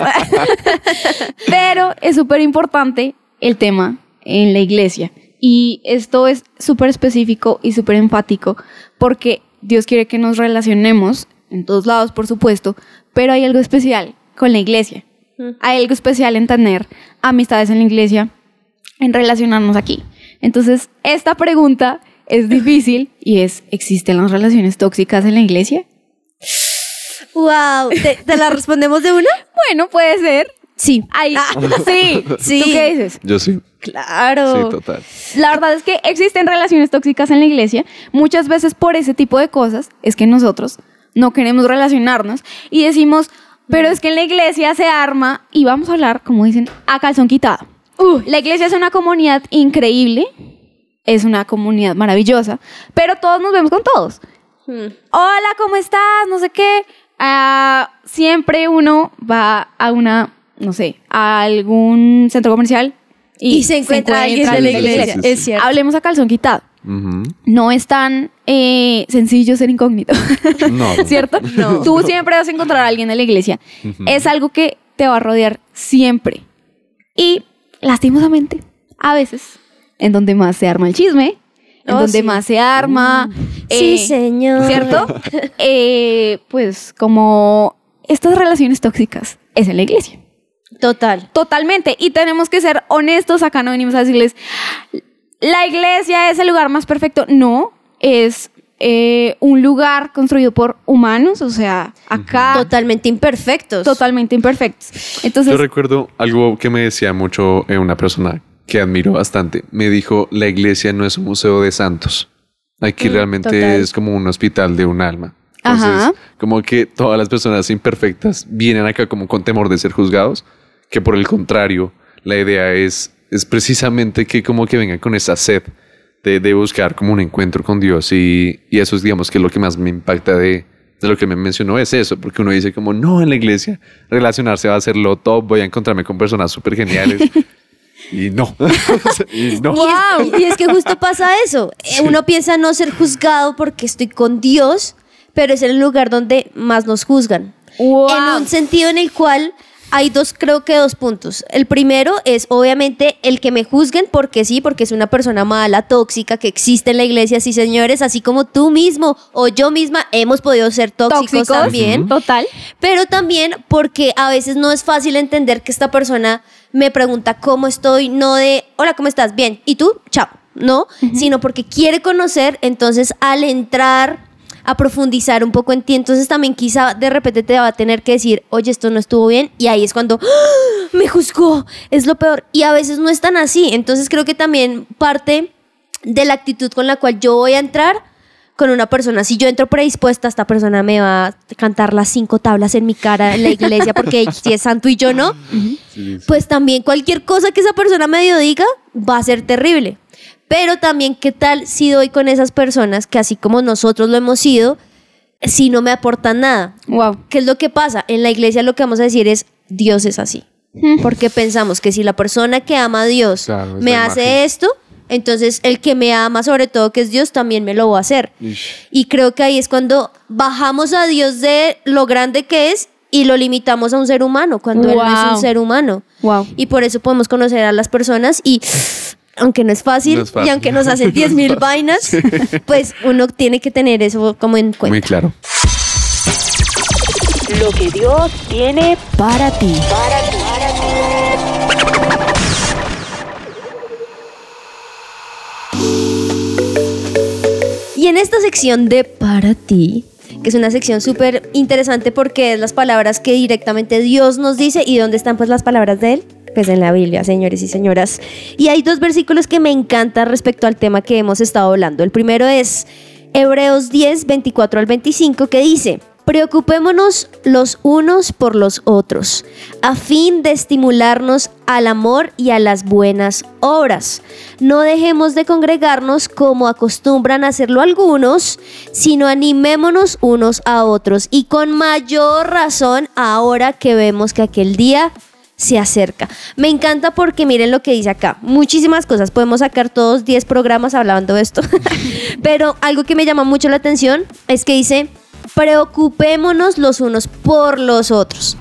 Speaker 1: <laughs> Pero es súper importante el tema en la iglesia. Y esto es súper específico y súper enfático porque Dios quiere que nos relacionemos en todos lados, por supuesto, pero hay algo especial con la iglesia. Hay algo especial en tener amistades en la iglesia, en relacionarnos aquí. Entonces, esta pregunta es <laughs> difícil y es, ¿existen las relaciones tóxicas en la iglesia?
Speaker 2: Wow, ¿te, te la respondemos de una? <laughs>
Speaker 1: Bueno, puede ser.
Speaker 2: Sí.
Speaker 1: Ahí, sí. <laughs>
Speaker 2: Sí.
Speaker 1: ¿Tú qué dices?
Speaker 3: Yo sí.
Speaker 2: Claro.
Speaker 3: Sí, total.
Speaker 1: La verdad es que existen relaciones tóxicas en la iglesia. Muchas veces por ese tipo de cosas es que nosotros no queremos relacionarnos y decimos, pero es que en la iglesia se arma y vamos a hablar, como dicen, a calzón quitado. La iglesia es una comunidad increíble, es una comunidad maravillosa, pero todos nos vemos con todos.
Speaker 2: Hmm.
Speaker 1: Hola, ¿cómo estás? No sé qué. Ah, siempre uno va a una, no sé, a algún centro comercial
Speaker 2: Y se encuentra alguien de la iglesia.
Speaker 3: Sí, sí, sí.
Speaker 2: Es cierto.
Speaker 1: Hablemos a calzón quitado. No es tan eh, sencillo ser incógnito,
Speaker 3: No. <laughs>
Speaker 1: ¿cierto?
Speaker 2: No.
Speaker 1: Tú siempre vas a encontrar a alguien en la iglesia. Es algo que te va a rodear siempre. Y lastimosamente, a veces, en donde más se arma el chisme, en
Speaker 2: Oh,
Speaker 1: donde
Speaker 2: sí.
Speaker 1: más se arma.
Speaker 2: Sí,
Speaker 1: eh,
Speaker 2: señor.
Speaker 1: ¿Cierto? <laughs> Eh, pues como estas relaciones tóxicas es en la iglesia.
Speaker 2: Total.
Speaker 1: Totalmente. Y tenemos que ser honestos. Acá no venimos a decirles, la iglesia es el lugar más perfecto. No, es eh, un lugar construido por humanos. O sea, acá
Speaker 2: Totalmente imperfectos.
Speaker 1: totalmente imperfectos. Entonces,
Speaker 3: Yo recuerdo algo que me decía mucho eh, una persona que admiro bastante. Me dijo, la iglesia no es un museo de santos. Aquí realmente
Speaker 2: total.
Speaker 3: es como un hospital de un alma. Entonces,
Speaker 1: Ajá.
Speaker 3: como que todas las personas imperfectas vienen acá como con temor de ser juzgados, que por el contrario, la idea es, es precisamente que como que vengan con esa sed de, de buscar como un encuentro con Dios y, y eso es digamos que lo que más me impacta de, de lo que me mencionó es eso, porque uno dice como no en la iglesia relacionarse va a ser lo top, voy a encontrarme con personas súper geniales <laughs> y no, <laughs> y no.
Speaker 2: Y es, y es que justo pasa eso. Eh, Uno piensa no ser juzgado porque estoy con Dios, pero es el lugar donde más nos juzgan.
Speaker 1: Wow.
Speaker 2: En un sentido en el cual hay dos, creo que dos puntos. El primero es obviamente el que me juzguen porque sí, porque es una persona mala, tóxica, que existe en la iglesia, sí señores, así como tú mismo o yo misma hemos podido ser tóxicos,
Speaker 1: tóxicos.
Speaker 2: también
Speaker 1: Total.
Speaker 2: pero también porque a veces no es fácil entender que esta persona me pregunta cómo estoy, no de, hola, ¿cómo estás? Bien, ¿y tú? Chao, ¿no? Sino porque quiere conocer, entonces al entrar a profundizar un poco en ti, entonces también quizá de repente te va a tener que decir, oye, esto no estuvo bien, y ahí es cuando ¡Ah! me juzgó, es lo peor, y a veces no es tan así, entonces creo que también parte de la actitud con la cual yo voy a entrar con una persona. Si yo entro predispuesta, esta persona me va a cantar las cinco tablas en mi cara en la iglesia porque <laughs> si es santo y yo no, pues también cualquier cosa que esa persona medio diga va a ser terrible. Pero también, ¿qué tal si doy con esas personas que así como nosotros lo hemos sido, si no me aportan nada?
Speaker 1: Wow.
Speaker 2: ¿Qué es lo que pasa? En la iglesia lo que vamos a decir es, Dios es así. Porque pensamos que si la persona que ama a Dios
Speaker 3: Claro,
Speaker 2: me hace
Speaker 3: imagen.
Speaker 2: esto, entonces el que me ama sobre todo que es Dios también me lo va a hacer. Y creo que ahí es cuando bajamos a Dios de lo grande que es y lo limitamos a un ser humano, cuando Él no es un ser humano.
Speaker 1: Wow.
Speaker 2: Y por eso podemos conocer a las personas y aunque no es fácil,
Speaker 3: No es fácil.
Speaker 2: y aunque nos hacen <laughs>
Speaker 3: No
Speaker 2: 10
Speaker 3: es
Speaker 2: mil
Speaker 3: fácil.
Speaker 2: vainas, <laughs> pues uno tiene que tener eso como en cuenta.
Speaker 3: Muy claro.
Speaker 5: Lo que Dios tiene
Speaker 2: Para ti.
Speaker 5: para ti.
Speaker 2: Y en esta sección de Para ti, que es una sección súper interesante porque es las palabras que directamente Dios nos dice y dónde están pues las palabras de Él. Pues en la Biblia, señores y señoras. Y hay dos versículos que me encantan respecto al tema que hemos estado hablando. El primero es Hebreos 10, 24 al 25, que dice, preocupémonos los unos por los otros, a fin de estimularnos al amor y a las buenas obras. No dejemos de congregarnos como acostumbran hacerlo algunos, sino animémonos unos a otros y con mayor razón ahora que vemos que aquel día se acerca. Me encanta porque miren lo que dice acá. Muchísimas cosas. Podemos sacar todos 10 programas hablando de esto. <laughs> Pero algo que me llama mucho la atención es que dice, preocupémonos los unos por los otros.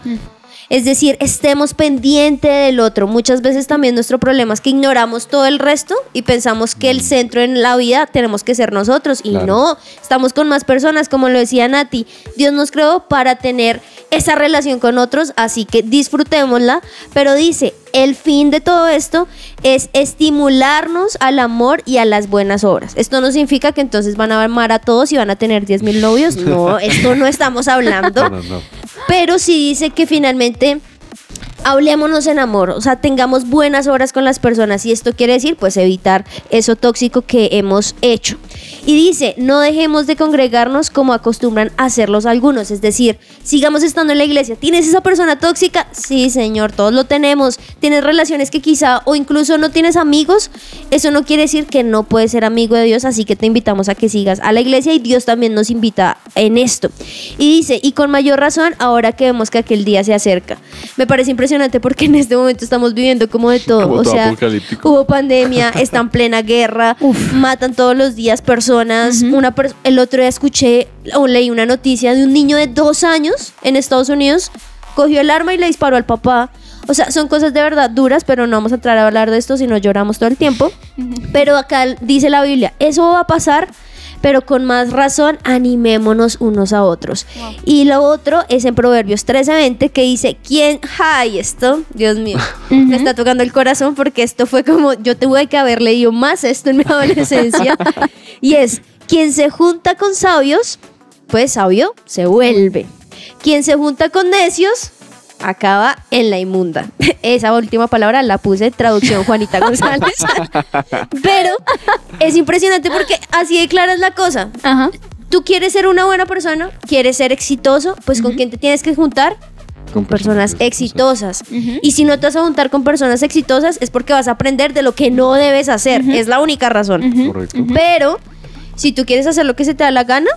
Speaker 2: Es decir, estemos pendiente del otro. Muchas veces también nuestro problema es que ignoramos todo el resto y pensamos que el centro en la vida tenemos que ser nosotros. Y
Speaker 3: Claro.
Speaker 2: no, estamos con más personas, como lo decía Nati. Dios nos creó para tener esa relación con otros, así que disfrutémosla. Pero dice, el fin de todo esto es estimularnos al amor y a las buenas obras. Esto no significa que entonces van a amar a todos y van a tener 10 mil novios. No, <laughs> esto no estamos hablando.
Speaker 3: No, no, no.
Speaker 2: Pero sí dice que finalmente hablémonos en amor, o sea, tengamos buenas obras con las personas y esto quiere decir pues evitar eso tóxico que hemos hecho. Y dice, no dejemos de congregarnos como acostumbran a hacerlos algunos, es decir, sigamos estando en la iglesia. ¿Tienes esa persona tóxica? Sí, Señor, todos lo tenemos. ¿Tienes relaciones que quizá o incluso no tienes amigos? Eso no quiere decir que no puedes ser amigo de Dios, así que te invitamos a que sigas a la iglesia y Dios también nos invita en esto. Y dice, y con mayor razón ahora que vemos que aquel día se acerca. Me parece impresionante porque en este momento estamos viviendo como de todo.
Speaker 3: Como
Speaker 2: o
Speaker 3: todo
Speaker 2: sea, hubo pandemia, está en plena guerra, matan todos los días personas. Una per- el otro día escuché o leí una noticia de un niño de dos años en Estados Unidos, cogió el arma y le disparó al papá. O sea, son cosas de verdad duras, pero no vamos a entrar a hablar de esto si no lloramos todo el tiempo. Pero acá dice la Biblia, eso va a pasar, pero con más razón animémonos unos a otros. Y lo otro es en Proverbios 13:20 que dice, ¿quién? ¡Ay, esto! Dios mío, <laughs> me está tocando el corazón porque esto fue como, yo tuve que haber leído más esto en mi <laughs> adolescencia. y es, quien se junta con sabios, pues sabio se vuelve. Quien se junta con necios, acaba en la inmunda. <laughs> Esa última palabra la puse traducción Juanita González. <laughs> Pero es impresionante porque así de clara es la cosa.
Speaker 1: Ajá.
Speaker 2: Tú quieres ser una buena persona, quieres ser exitoso, pues ¿con quién te tienes que juntar? Con personas exitosas. Y si no te vas a juntar con personas exitosas es porque vas a aprender de lo que no debes hacer. Es la única razón.
Speaker 3: Correcto.
Speaker 2: Pero si tú quieres hacer lo que se te da la gana,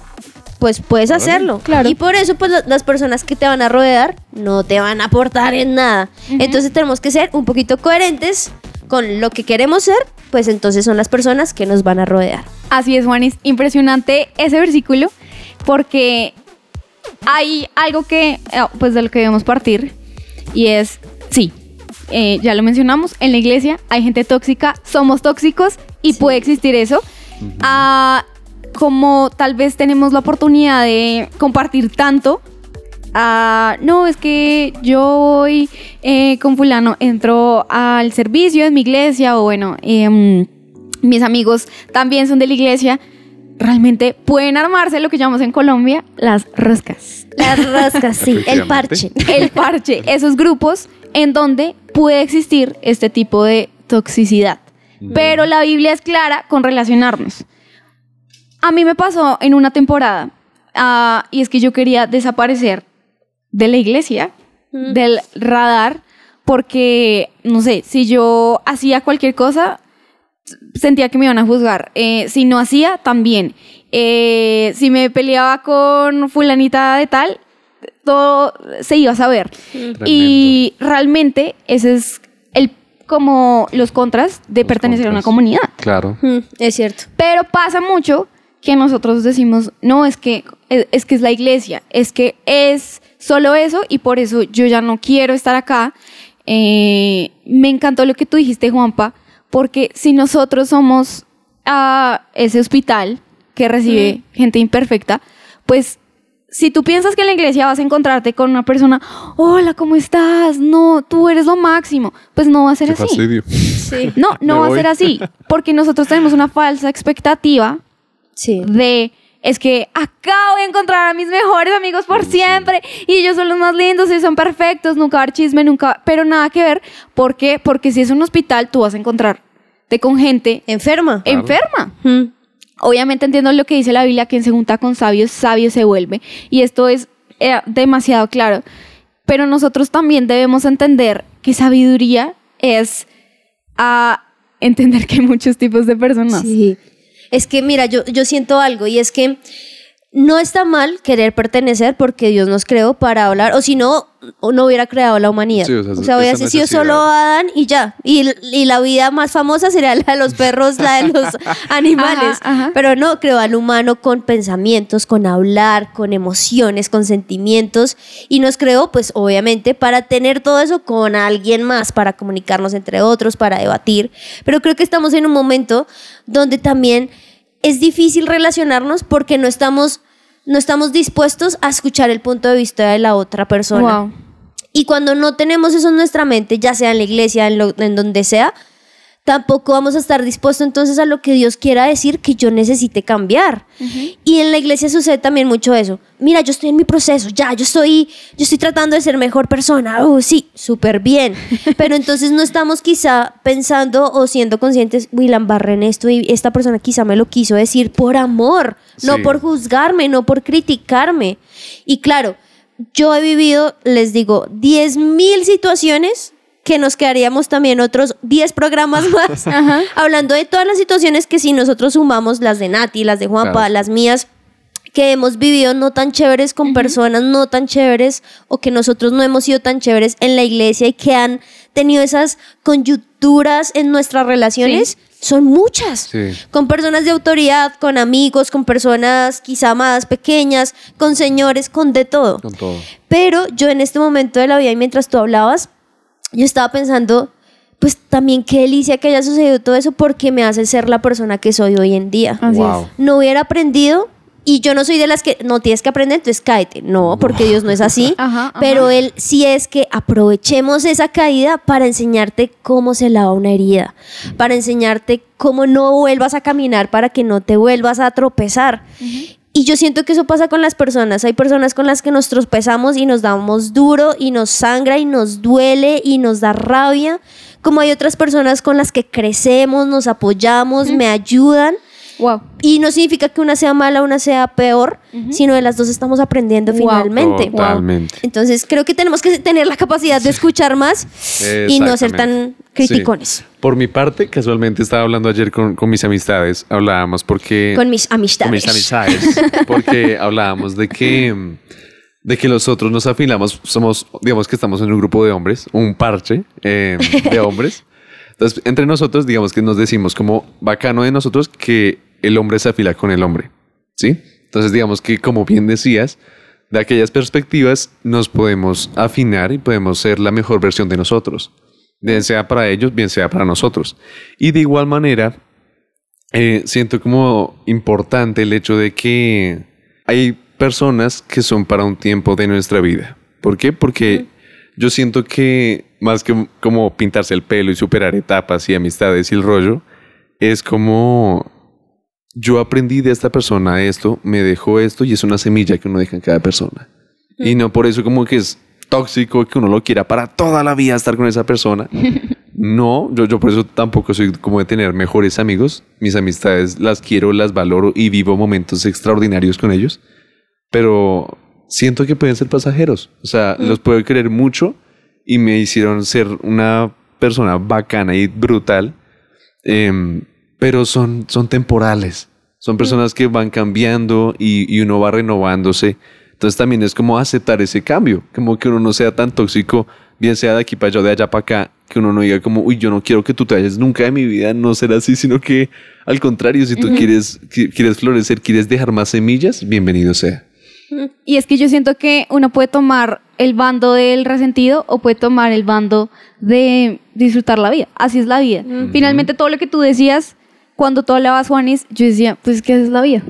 Speaker 2: pues puedes hacerlo.
Speaker 1: Claro.
Speaker 2: Y por eso, pues la- las personas que te van a rodear no te van a aportar en nada. Entonces tenemos que ser un poquito coherentes con lo que queremos ser, pues entonces son las personas que nos van a rodear.
Speaker 1: Así es, Juanis. Impresionante ese versículo porque hay algo que, eh, pues de lo que debemos partir y es, sí, eh, ya lo mencionamos, en la iglesia hay gente tóxica, somos tóxicos y puede existir eso. Ah, como tal vez tenemos la oportunidad de compartir tanto, ah, no, es que yo voy eh, con fulano, entro al servicio en mi iglesia o bueno, em, mis amigos también son de la iglesia, realmente pueden armarse lo que llamamos en Colombia las roscas.
Speaker 2: Las rascas, sí, el parche.
Speaker 1: El <laughs> parche, esos grupos en donde puede existir este tipo de toxicidad. Pero la Biblia es clara con relacionarnos. A mí me pasó en una temporada ah, y es que yo quería desaparecer de la iglesia, del radar, porque, no sé, si yo hacía cualquier cosa, sentía que me iban a juzgar. Eh, si no hacía, también. Eh, si me peleaba con fulanita de tal, todo se iba a saber. Y realmente ese es el como los contras de pertenecer a una comunidad.
Speaker 3: Claro.
Speaker 2: Mm, es cierto.
Speaker 1: Pero pasa mucho que nosotros decimos, no, es que es, que es la iglesia, es que es solo eso y por eso yo ya no quiero estar acá. Eh, me encantó lo que tú dijiste, Juanpa, porque si nosotros somos ah, ese hospital que recibe gente imperfecta, pues si tú piensas que en la iglesia vas a encontrarte con una persona, hola, ¿cómo estás? No, tú eres lo máximo, pues no va a ser
Speaker 3: Qué
Speaker 1: así.
Speaker 2: Sí.
Speaker 1: No, no
Speaker 3: Me
Speaker 1: va a ser así, porque nosotros tenemos una falsa expectativa
Speaker 2: Sí.
Speaker 1: de es que acá voy a encontrar a mis mejores amigos por siempre y ellos son los más lindos y son perfectos, nunca va a haber chisme, nunca, pero nada que ver, ¿por qué? Porque si es un hospital tú vas a encontrarte con gente
Speaker 2: Enferma.
Speaker 3: Claro.
Speaker 1: enferma.
Speaker 2: Mm.
Speaker 1: Obviamente entiendo lo que dice la Biblia, quien se junta con sabios, sabio se vuelve. Y esto es eh, demasiado claro. Pero nosotros también debemos entender que sabiduría es a entender que hay muchos tipos de personas.
Speaker 2: Sí. Es que, mira, yo, yo siento algo y es que no está mal querer pertenecer porque Dios nos creó para hablar, o si no, no hubiera creado la humanidad.
Speaker 3: Sí, o sea,
Speaker 2: o sea, hubiera sido solo Adán y ya. Y, y la vida más famosa sería la de los perros, la de los <laughs> animales.
Speaker 1: Ajá, ajá.
Speaker 2: Pero no, creó al humano con pensamientos, con hablar, con emociones, con sentimientos. Y nos creó, pues obviamente, para tener todo eso con alguien más, para comunicarnos entre otros, para debatir. Pero creo que estamos en un momento donde también es difícil relacionarnos porque no estamos, no estamos dispuestos a escuchar el punto de vista de la otra persona.
Speaker 1: Wow.
Speaker 2: Y cuando no tenemos eso en nuestra mente, ya sea en la iglesia, en, lo- en donde sea, tampoco vamos a estar dispuestos entonces a lo que Dios quiera decir que yo necesite cambiar. Y en la iglesia sucede también mucho eso. Mira, yo estoy en mi proceso, ya, yo estoy, yo estoy tratando de ser mejor persona. Oh, sí, súper bien. <laughs> Pero entonces no estamos quizá pensando o siendo conscientes, uy, la embarré en esto y esta persona quizá me lo quiso decir por amor, no por juzgarme, no por criticarme. Y claro, yo he vivido, les digo, 10 mil situaciones que nos quedaríamos también otros 10 programas <laughs> más hablando de todas las situaciones que si nosotros sumamos las de Nati, las de Juanpa,
Speaker 3: Claro.
Speaker 2: las mías, que hemos vivido no tan chéveres con personas no tan chéveres o que nosotros no hemos sido tan chéveres en la iglesia y que han tenido esas coyunturas en nuestras relaciones, son muchas.
Speaker 3: Sí.
Speaker 2: Con personas de autoridad, con amigos, con personas quizá más pequeñas, con señores, con de todo.
Speaker 3: Con todo.
Speaker 2: Pero yo en este momento de la vida y mientras tú hablabas, yo estaba pensando, pues también qué delicia que haya sucedido todo eso porque me hace ser la persona que soy hoy en día.
Speaker 1: Así
Speaker 3: Wow.
Speaker 1: es.
Speaker 2: No hubiera aprendido y yo no soy de las que no tienes que aprender, entonces cáete. No, porque Dios no es así. <laughs>
Speaker 1: Ajá, ajá.
Speaker 2: Pero Él sí es que aprovechemos esa caída para enseñarte cómo se lava una herida, para enseñarte cómo no vuelvas a caminar, para que no te vuelvas a tropezar. Y yo siento que eso pasa con las personas. Hay personas con las que nos tropezamos y nos damos duro y nos sangra y nos duele y nos da rabia. Como hay otras personas con las que crecemos, nos apoyamos, me ayudan.
Speaker 1: Wow.
Speaker 2: Y no significa que una sea mala, una sea peor, sino de las dos estamos aprendiendo
Speaker 1: Wow.
Speaker 2: finalmente.
Speaker 3: Totalmente.
Speaker 2: Entonces creo que tenemos que tener la capacidad de escuchar más y no ser tan criticones
Speaker 3: Sí. Por mi parte, casualmente estaba hablando ayer con, con mis amistades, hablábamos porque...
Speaker 2: con mis
Speaker 3: con
Speaker 2: amistades.
Speaker 3: mis amistades, porque <laughs> hablábamos de que, de que nosotros nos afilamos, somos, digamos que estamos en un grupo de hombres, un parche eh, de hombres. <laughs> Entonces, entre nosotros, digamos que nos decimos como bacano de nosotros que el hombre se afila con el hombre, ¿sí? Entonces, digamos que como bien decías, de aquellas perspectivas nos podemos afinar y podemos ser la mejor versión de nosotros, bien sea para ellos, bien sea para nosotros. Y de igual manera, eh, siento como importante el hecho de que hay personas que son para un tiempo de nuestra vida. ¿Por qué? Porque yo siento que más que como pintarse el pelo y superar etapas y amistades y el rollo, es como yo aprendí de esta persona esto, me dejó esto y es una semilla que uno deja en cada persona. Y no por eso como que es tóxico que uno lo quiera para toda la vida estar con esa persona. <laughs> No, yo, yo por eso tampoco soy como de tener mejores amigos. Mis amistades las quiero, las valoro y vivo momentos extraordinarios con ellos. Pero siento que pueden ser pasajeros. O sea, los puedo querer mucho y me hicieron ser una persona bacana y brutal. Em, pero son, son temporales. Son personas que van cambiando y, y uno va renovándose. Entonces también es como aceptar ese cambio, como que uno no sea tan tóxico, bien sea de aquí para allá o de allá para acá, que uno no diga como, uy, yo no quiero que tú te vayas nunca de mi vida, no será así, sino que al contrario, si tú quieres, qui- quieres florecer, quieres dejar más semillas, bienvenido sea.
Speaker 1: Y es que yo siento que uno puede tomar el bando del resentido o puede tomar el bando de disfrutar la vida. Así es la vida. Finalmente todo lo que tú decías cuando tú hablabas, Juanis, yo decía, pues ¿qué es la vida?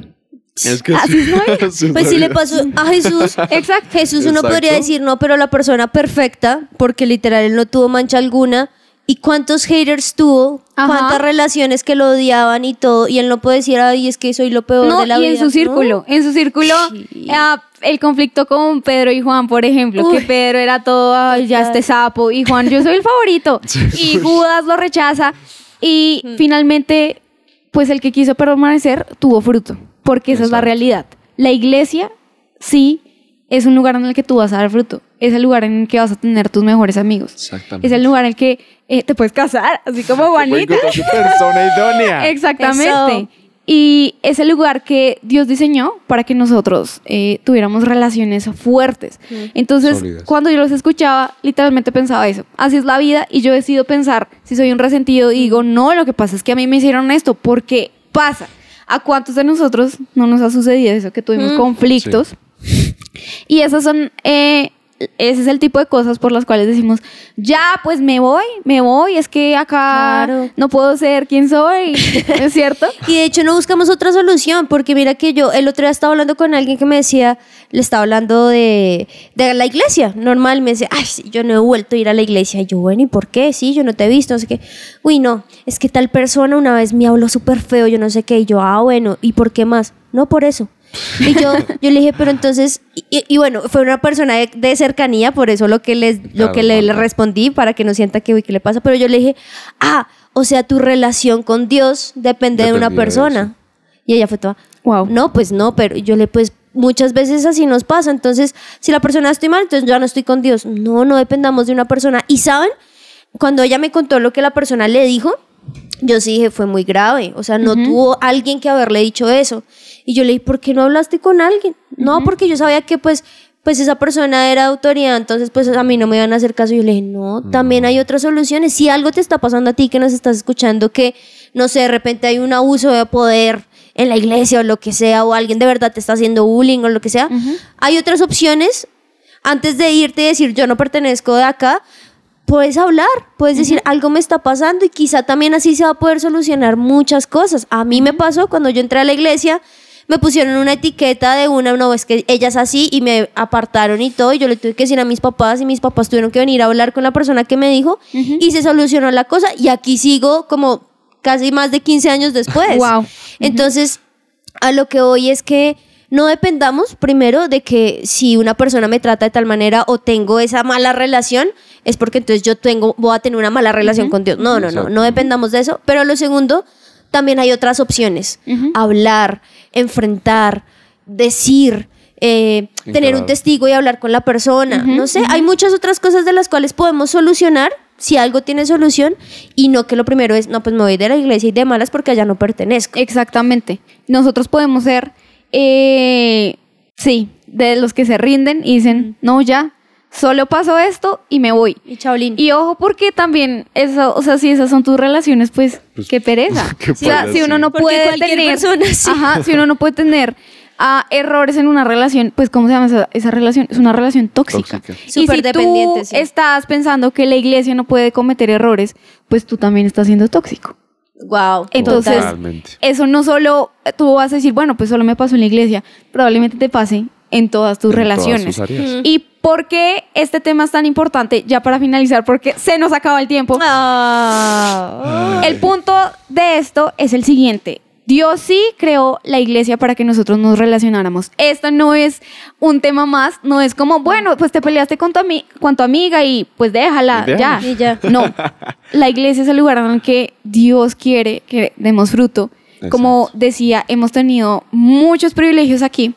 Speaker 3: Es que
Speaker 1: Así es la <laughs> vida.
Speaker 3: Así es
Speaker 2: Pues
Speaker 3: la
Speaker 2: sí le
Speaker 3: vida.
Speaker 2: pasó a Jesús. <laughs>
Speaker 1: Exacto.
Speaker 2: Jesús uno
Speaker 3: Exacto.
Speaker 2: podría decir, no, pero la persona perfecta, porque literal él no tuvo mancha alguna. ¿Y cuántos haters tuvo?
Speaker 1: Ajá.
Speaker 2: ¿Cuántas relaciones que lo odiaban y todo? Y él no puede decir, ay, es que soy lo peor
Speaker 1: No,
Speaker 2: de la
Speaker 1: y
Speaker 2: vida.
Speaker 1: en su círculo, en su círculo,
Speaker 2: Sí.
Speaker 1: ah, el conflicto con Pedro y Juan, por ejemplo,
Speaker 2: Uy.
Speaker 1: que Pedro era todo, "Ay, ya este sapo, y Juan, yo soy el favorito, <laughs> y Judas lo rechaza, y finalmente, pues el que quiso permanecer tuvo fruto, porque esa es la realidad. La iglesia, sí, es un lugar en el que tú vas a dar fruto, es el lugar en el que vas a tener tus mejores amigos,
Speaker 3: Exactamente.
Speaker 1: es el lugar en el que eh, te puedes casar, así como Juanita.
Speaker 3: Persona idónea. <laughs>
Speaker 1: Exactamente.
Speaker 2: Eso.
Speaker 1: Y es el lugar que Dios diseñó para que nosotros eh, tuviéramos relaciones fuertes. Entonces,
Speaker 3: Sólidas.
Speaker 1: cuando yo los escuchaba, literalmente pensaba eso. Así es la vida y yo decido pensar si soy un resentido y digo, no, lo que pasa es que a mí me hicieron esto porque pasa. ¿A cuántos de nosotros no nos ha sucedido eso? Que tuvimos
Speaker 2: Mm.
Speaker 1: conflictos. Y esas son, eh, ese es el tipo de cosas por las cuales decimos, ya, pues me voy, me voy, es que acá
Speaker 2: Claro.
Speaker 1: no puedo ser quien soy, <laughs> ¿es cierto?
Speaker 2: Y de hecho no buscamos otra solución, porque mira que yo el otro día estaba hablando con alguien que me decía, le estaba hablando de, de la iglesia, normal, me decía, ay, sí, yo no he vuelto a ir a la iglesia. Y yo, bueno, ¿y por qué? Sí, yo no te he visto, no sé qué. Uy, no, es que tal persona una vez me habló súper feo, yo no sé qué. Y yo, ah, bueno, ¿y por qué más? No, por eso. <laughs> Y yo, yo le dije, pero entonces, y, y bueno, fue una persona de, de cercanía, por eso lo que, les, lo que le, respondí, para que no sienta que, uy, ¿qué le pasa? Pero yo le dije, ah, o sea, tu relación con Dios depende de una
Speaker 3: de
Speaker 2: persona. Y ella fue toda,
Speaker 1: Wow.
Speaker 2: no, pues no, pero yo le, pues muchas veces así nos pasa. Entonces, si la persona estoy mal, entonces ya no estoy con Dios. No, no dependamos de una persona. Y saben, cuando ella me contó lo que la persona le dijo, yo sí dije, fue muy grave. O sea, no tuvo alguien que haberle dicho eso. Y yo le dije, ¿por qué no hablaste con alguien? No, porque yo sabía que pues, pues esa persona era autoridad, entonces pues a mí no me iban a hacer caso. Y yo le dije, no, también hay otras soluciones. Si algo te está pasando a ti que nos estás escuchando, que no sé, de repente hay un abuso de poder en la iglesia o lo que sea, o alguien de verdad te está haciendo bullying o lo que sea, hay otras opciones. Antes de irte y decir, yo no pertenezco de acá, puedes hablar, puedes decir algo me está pasando y quizá también así se va a poder solucionar muchas cosas. A mí me pasó cuando yo entré a la iglesia, me pusieron una etiqueta de una, no, es que ella es así y me apartaron y todo y yo le tuve que decir a mis papás y mis papás tuvieron que venir a hablar con la persona que me dijo y se solucionó la cosa y aquí sigo como casi más de 15 años después.
Speaker 1: Wow.
Speaker 2: Entonces, a lo que voy es que no dependamos primero de que si una persona me trata de tal manera o tengo esa mala relación, es porque entonces yo tengo, voy a tener una mala relación con Dios. No, no, no, no dependamos de eso. Pero lo segundo, también hay otras opciones. Hablar, enfrentar, decir, eh, tener un testigo y hablar con la persona. No sé, hay muchas otras cosas de las cuales podemos solucionar si algo tiene solución y no que lo primero es, no, pues me voy de la iglesia y de malas porque allá no pertenezco.
Speaker 1: Exactamente. Nosotros podemos ser, eh, sí, de los que se rinden y dicen, no, ya, solo pasó esto y me voy.
Speaker 2: Y chaolín.
Speaker 1: Y ojo, porque también eso, o sea, si esas son tus relaciones, pues,
Speaker 3: Pues,
Speaker 1: qué pereza. <laughs>
Speaker 3: qué
Speaker 1: o sea, si uno no puede tener,
Speaker 2: persona, sí.
Speaker 1: ajá, si uno no puede tener ah, errores en una relación, pues, ¿cómo se llama esa, esa relación? Es una relación tóxica.
Speaker 3: Tóxica.
Speaker 1: Y si
Speaker 2: Superdependiente,
Speaker 1: tú
Speaker 2: sí.
Speaker 1: estás pensando que la iglesia no puede cometer errores, pues tú también estás siendo tóxico.
Speaker 2: Wow.
Speaker 1: Entonces,
Speaker 3: Totalmente.
Speaker 1: eso no solo tú vas a decir, bueno, pues solo me pasó en la iglesia, probablemente te pase en todas tus
Speaker 3: En todas
Speaker 1: relaciones.
Speaker 3: sus áreas.
Speaker 1: ¿Y por qué este tema es tan importante? Ya para finalizar, porque se nos acaba el tiempo.
Speaker 2: Ah.
Speaker 1: El punto de esto es el siguiente. Dios sí creó la iglesia para que nosotros nos relacionáramos. Esto no es un tema más, no es como, bueno, pues te peleaste con tu, ami- con tu amiga y pues déjala,
Speaker 3: Y
Speaker 1: ya.
Speaker 2: Y ya. <laughs>
Speaker 1: No, la iglesia es el lugar en el que Dios quiere que demos fruto. Como decía, hemos tenido muchos privilegios aquí.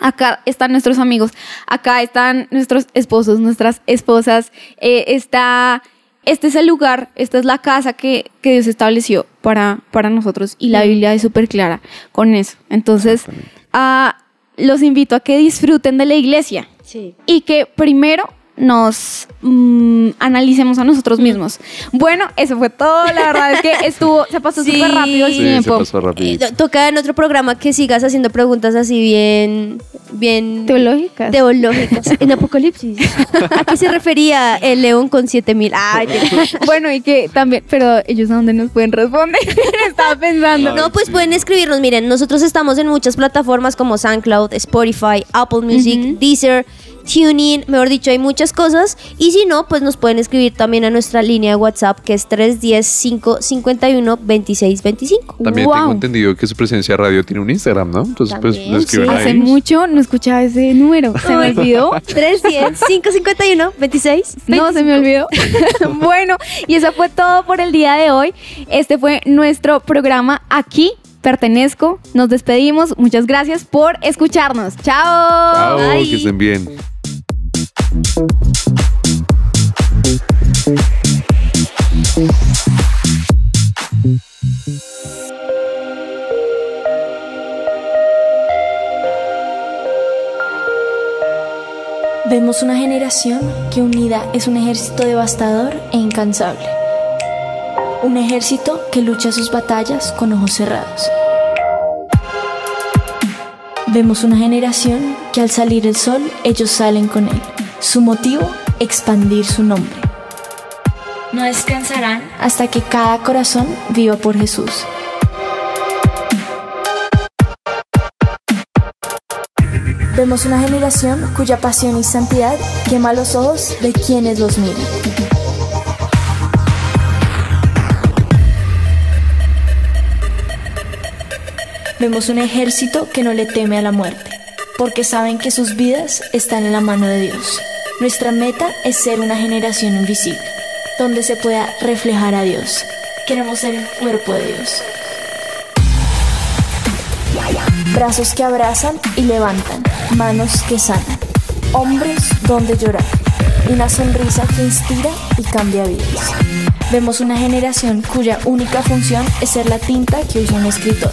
Speaker 1: Acá están nuestros amigos, acá están nuestros esposos, nuestras esposas, eh, está, este es el lugar, esta es la casa que, que Dios estableció para, para nosotros y la Biblia es súper clara con eso. Entonces, ah, los invito a que disfruten de la iglesia
Speaker 2: Sí.
Speaker 1: y que primero nos mm, analicemos a nosotros mismos. Bueno, eso fue todo. La verdad es que <laughs> estuvo, se pasó
Speaker 2: Sí.
Speaker 1: súper rápido el
Speaker 2: Sí,
Speaker 3: Sí, se
Speaker 1: tiempo.
Speaker 3: pasó
Speaker 2: Eh, toca en otro programa que sigas haciendo preguntas así bien, bien
Speaker 1: Teológicas.
Speaker 2: teológicas. En Apocalipsis. ¿A qué se refería el león con 7000? Ay, <laughs>
Speaker 1: Bueno, y que también, pero ellos a dónde nos pueden responder. <laughs> Estaba pensando.
Speaker 2: No, pues pueden escribirnos. Miren, nosotros estamos en muchas plataformas como SoundCloud, Spotify, Apple Music, Deezer, TuneIn, mejor dicho, hay muchas cosas. Y si no, pues nos pueden escribir también a nuestra línea de WhatsApp que es 310-551-2625.
Speaker 3: También
Speaker 1: Wow.
Speaker 3: tengo entendido que su presencia radio tiene un Instagram, ¿no? Entonces, pues lo escriben
Speaker 2: sí.
Speaker 1: Hace mucho no escuchaba ese número. Se me olvidó.
Speaker 2: 310-551-2625.
Speaker 1: No, se me olvidó. <laughs> bueno, y eso fue todo por el día de hoy. Este fue nuestro programa aquí. Pertenezco. Nos despedimos. Muchas gracias por escucharnos. Chao.
Speaker 3: Chao,
Speaker 2: Bye.
Speaker 3: que estén bien.
Speaker 6: Vemos una generación que unida es un ejército devastador e incansable. Un ejército que lucha sus batallas con ojos cerrados. Vemos una generación que al salir el sol ellos salen con él. Su motivo, expandir su nombre. No descansarán hasta que cada corazón viva por Jesús. Vemos una generación cuya pasión y santidad quema los ojos de quienes los miran. Vemos un ejército que no le teme a la muerte, porque saben que sus vidas están en la mano de Dios. Nuestra meta es ser una generación invisible, donde se pueda reflejar a Dios. Queremos ser el cuerpo de Dios. Brazos que abrazan y levantan, manos que sanan, hombres donde llorar, una sonrisa que inspira y cambia vidas. Vemos una generación cuya única función es ser la tinta que usa un escritor.